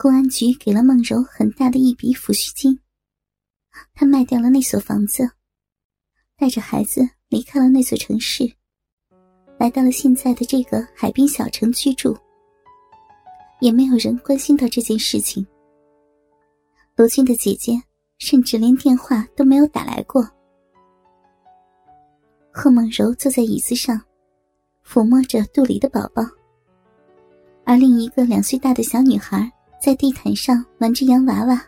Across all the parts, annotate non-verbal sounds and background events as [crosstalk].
公安局给了孟柔很大的一笔抚恤金，她卖掉了那所房子，带着孩子离开了那座城市，来到了现在的这个海滨小城居住。也没有人关心到这件事情。罗军的姐姐甚至连电话都没有打来过。贺梦柔坐在椅子上，抚摸着肚里的宝宝，而另一个两岁大的小女孩。在地毯上玩着洋娃娃，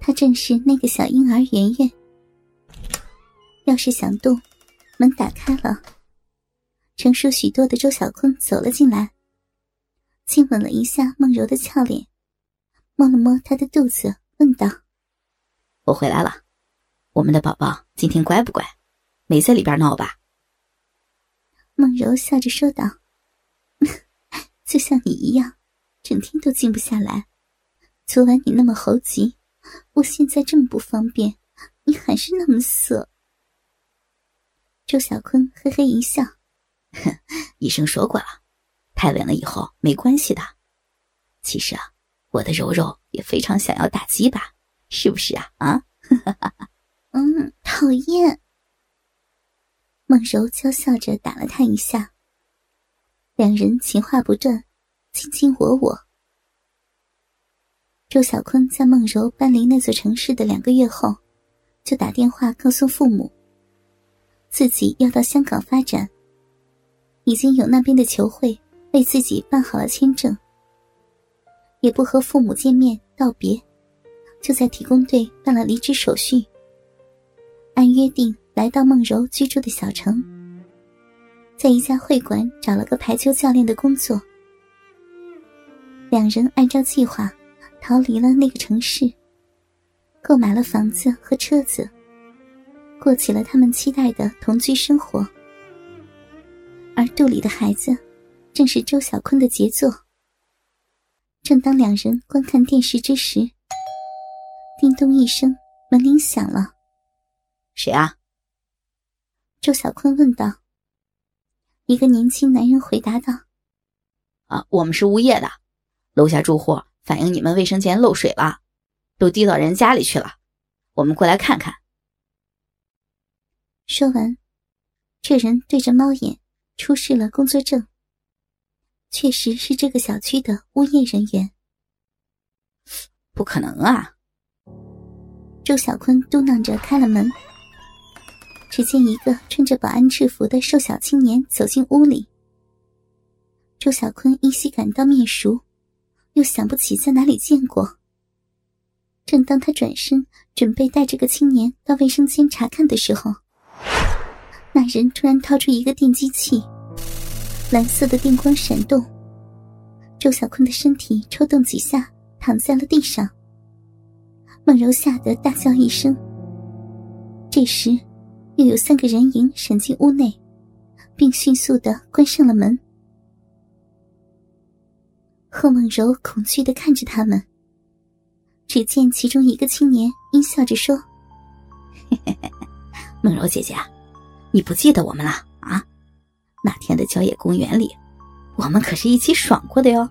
他正是那个小婴儿圆圆。要是想动，门打开了，成熟许多的周小坤走了进来，亲吻了一下梦柔的俏脸，摸了摸她的肚子，问道：“我回来了，我们的宝宝今天乖不乖？没在里边闹吧？”梦柔笑着说道：“ [laughs] 就像你一样。”整天都静不下来。昨晚你那么猴急，我现在这么不方便，你还是那么色。周小坤嘿嘿一笑：“哼医生说过了，太晚了以后没关系的。其实啊，我的柔柔也非常想要打击吧，是不是啊？啊？[laughs] 嗯，讨厌。”孟柔娇笑着打了他一下，两人情话不断。卿卿我我。周小坤在孟柔搬离那座城市的两个月后，就打电话告诉父母，自己要到香港发展，已经有那边的球会为自己办好了签证，也不和父母见面道别，就在体工队办了离职手续，按约定来到孟柔居住的小城，在一家会馆找了个排球教练的工作。两人按照计划逃离了那个城市，购买了房子和车子，过起了他们期待的同居生活。而肚里的孩子，正是周小坤的杰作。正当两人观看电视之时，叮咚一声，门铃响了。“谁啊？”周小坤问道。一个年轻男人回答道：“啊，我们是物业的。”楼下住户反映你们卫生间漏水了，都滴到人家里去了，我们过来看看。说完，这人对着猫眼出示了工作证，确实是这个小区的物业人员。不可能啊！周小坤嘟囔着开了门，只见一个穿着保安制服的瘦小青年走进屋里。周小坤依稀感到面熟。又想不起在哪里见过。正当他转身准备带这个青年到卫生间查看的时候，那人突然掏出一个电击器，蓝色的电光闪动，周小坤的身体抽动几下，躺在了地上。孟柔吓得大叫一声。这时，又有三个人影闪进屋内，并迅速的关上了门。贺梦柔恐惧的看着他们。只见其中一个青年阴笑着说：“梦柔姐姐，你不记得我们了啊？那天的郊野公园里，我们可是一起爽过的哟。”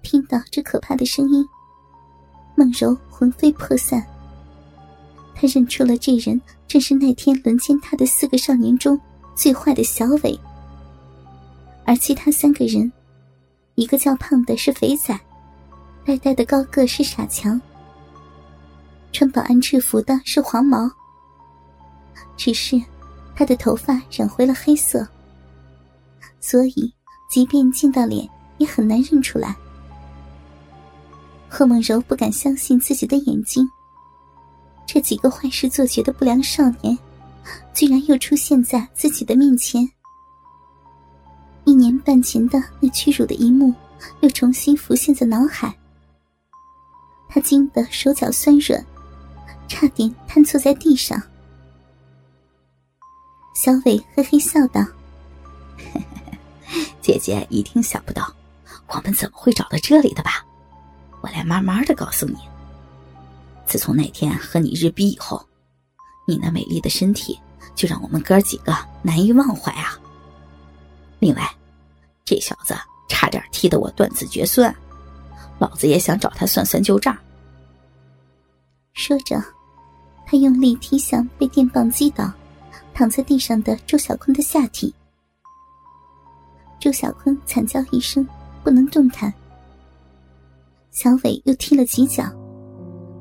听到这可怕的声音，梦柔魂飞魄散。他认出了这人正是那天轮奸他的四个少年中最坏的小伟，而其他三个人。一个叫胖的是肥仔，呆呆的高个是傻强，穿保安制服的是黄毛。只是他的头发染回了黑色，所以即便见到脸也很难认出来。贺梦柔不敢相信自己的眼睛，这几个坏事做绝的不良少年，居然又出现在自己的面前。半前的那屈辱的一幕，又重新浮现在脑海。他惊得手脚酸软，差点瘫坐在地上。小伟嘿嘿笑道：“姐姐一定想不到，我们怎么会找到这里的吧？我来慢慢的告诉你。自从那天和你日逼以后，你那美丽的身体就让我们哥几个难以忘怀啊。”另外，这小子差点踢得我断子绝孙，老子也想找他算算旧账。说着，他用力踢向被电棒击倒、躺在地上的周小坤的下体。周小坤惨叫一声，不能动弹。小伟又踢了几脚，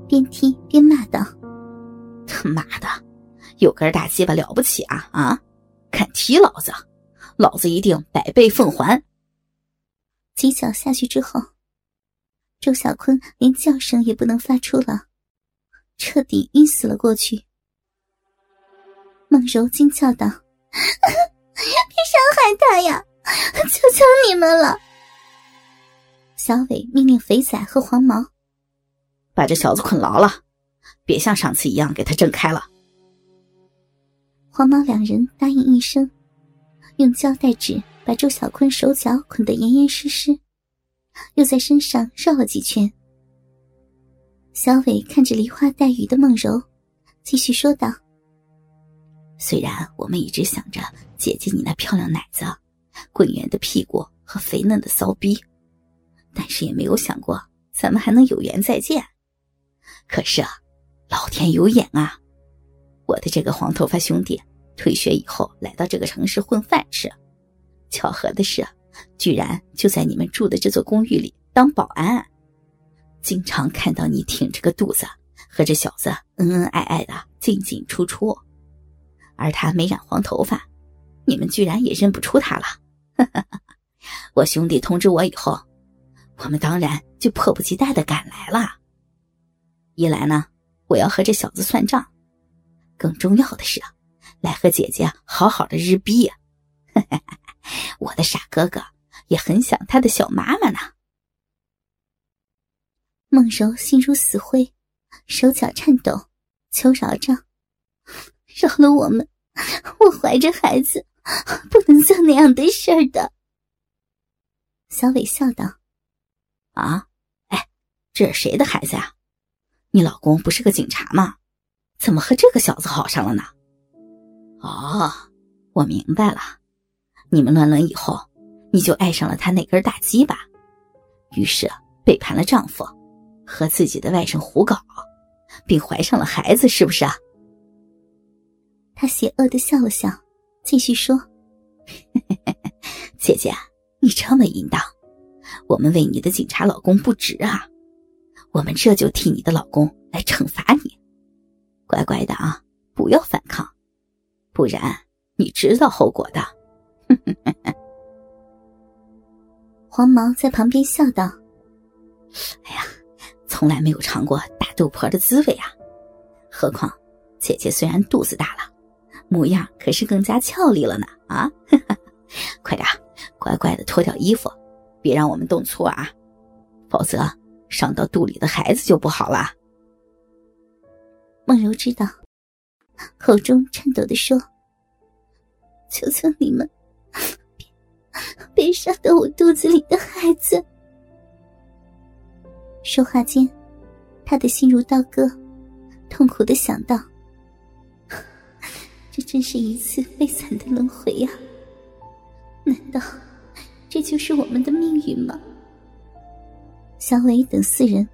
边踢边骂道：“他妈的，有根大鸡巴了不起啊啊！敢踢老子，老子一定百倍奉还！”几脚下去之后，周小坤连叫声也不能发出了，彻底晕死了过去。孟柔惊叫道：“别伤害他呀！求求你们了！”小伟命令肥仔和黄毛把这小子捆牢了，别像上次一样给他挣开了。黄毛两人答应一声，用胶带纸。把周小坤手脚捆得严严实实，又在身上绕了几圈。小伟看着梨花带雨的梦柔，继续说道：“虽然我们一直想着姐姐你那漂亮奶子、滚圆的屁股和肥嫩的骚逼，但是也没有想过咱们还能有缘再见。可是啊，老天有眼啊！我的这个黄头发兄弟退学以后来到这个城市混饭吃。”巧合的是，居然就在你们住的这座公寓里当保安，经常看到你挺着个肚子和这小子恩恩爱爱的进进出出，而他没染黄头发，你们居然也认不出他了。[laughs] 我兄弟通知我以后，我们当然就迫不及待的赶来了。一来呢，我要和这小子算账；更重要的是，来和姐姐好好的日逼。[laughs] 我的傻哥哥也很想他的小妈妈呢。孟柔心如死灰，手脚颤抖，求饶着：“饶了我们！我怀着孩子，不能做那样的事儿的。”小伟笑道：“啊，哎，这是谁的孩子呀？你老公不是个警察吗？怎么和这个小子好上了呢？”哦，我明白了。你们乱伦以后，你就爱上了他那根大鸡巴，于是背叛了丈夫，和自己的外甥胡搞，并怀上了孩子，是不是啊？他邪恶的笑了笑，继续说：“姐姐，你这么淫荡，我们为你的警察老公不值啊！我们这就替你的老公来惩罚你，乖乖的啊，不要反抗，不然你知道后果的。[laughs] ”黄毛在旁边笑道：“哎呀，从来没有尝过大肚婆的滋味啊！何况姐姐虽然肚子大了，模样可是更加俏丽了呢！啊，[laughs] 快点，乖乖的脱掉衣服，别让我们动粗啊，否则伤到肚里的孩子就不好了。”梦柔知道，口中颤抖的说：“求求你们！”别，别杀到我肚子里的孩子！说话间，他的心如刀割，痛苦的想到：这真是一次悲惨的轮回呀！难道这就是我们的命运吗？小伟等四人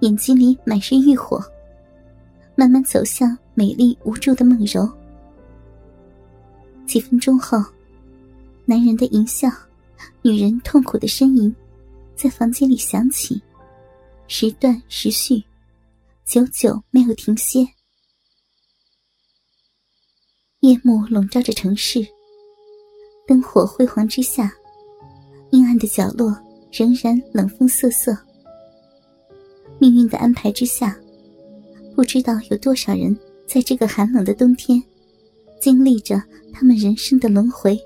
眼睛里满是欲火，慢慢走向美丽无助的梦柔。几分钟后。男人的淫笑，女人痛苦的呻吟，在房间里响起，时断时续，久久没有停歇。夜幕笼罩着城市，灯火辉煌之下，阴暗的角落仍然冷风瑟瑟。命运的安排之下，不知道有多少人在这个寒冷的冬天，经历着他们人生的轮回。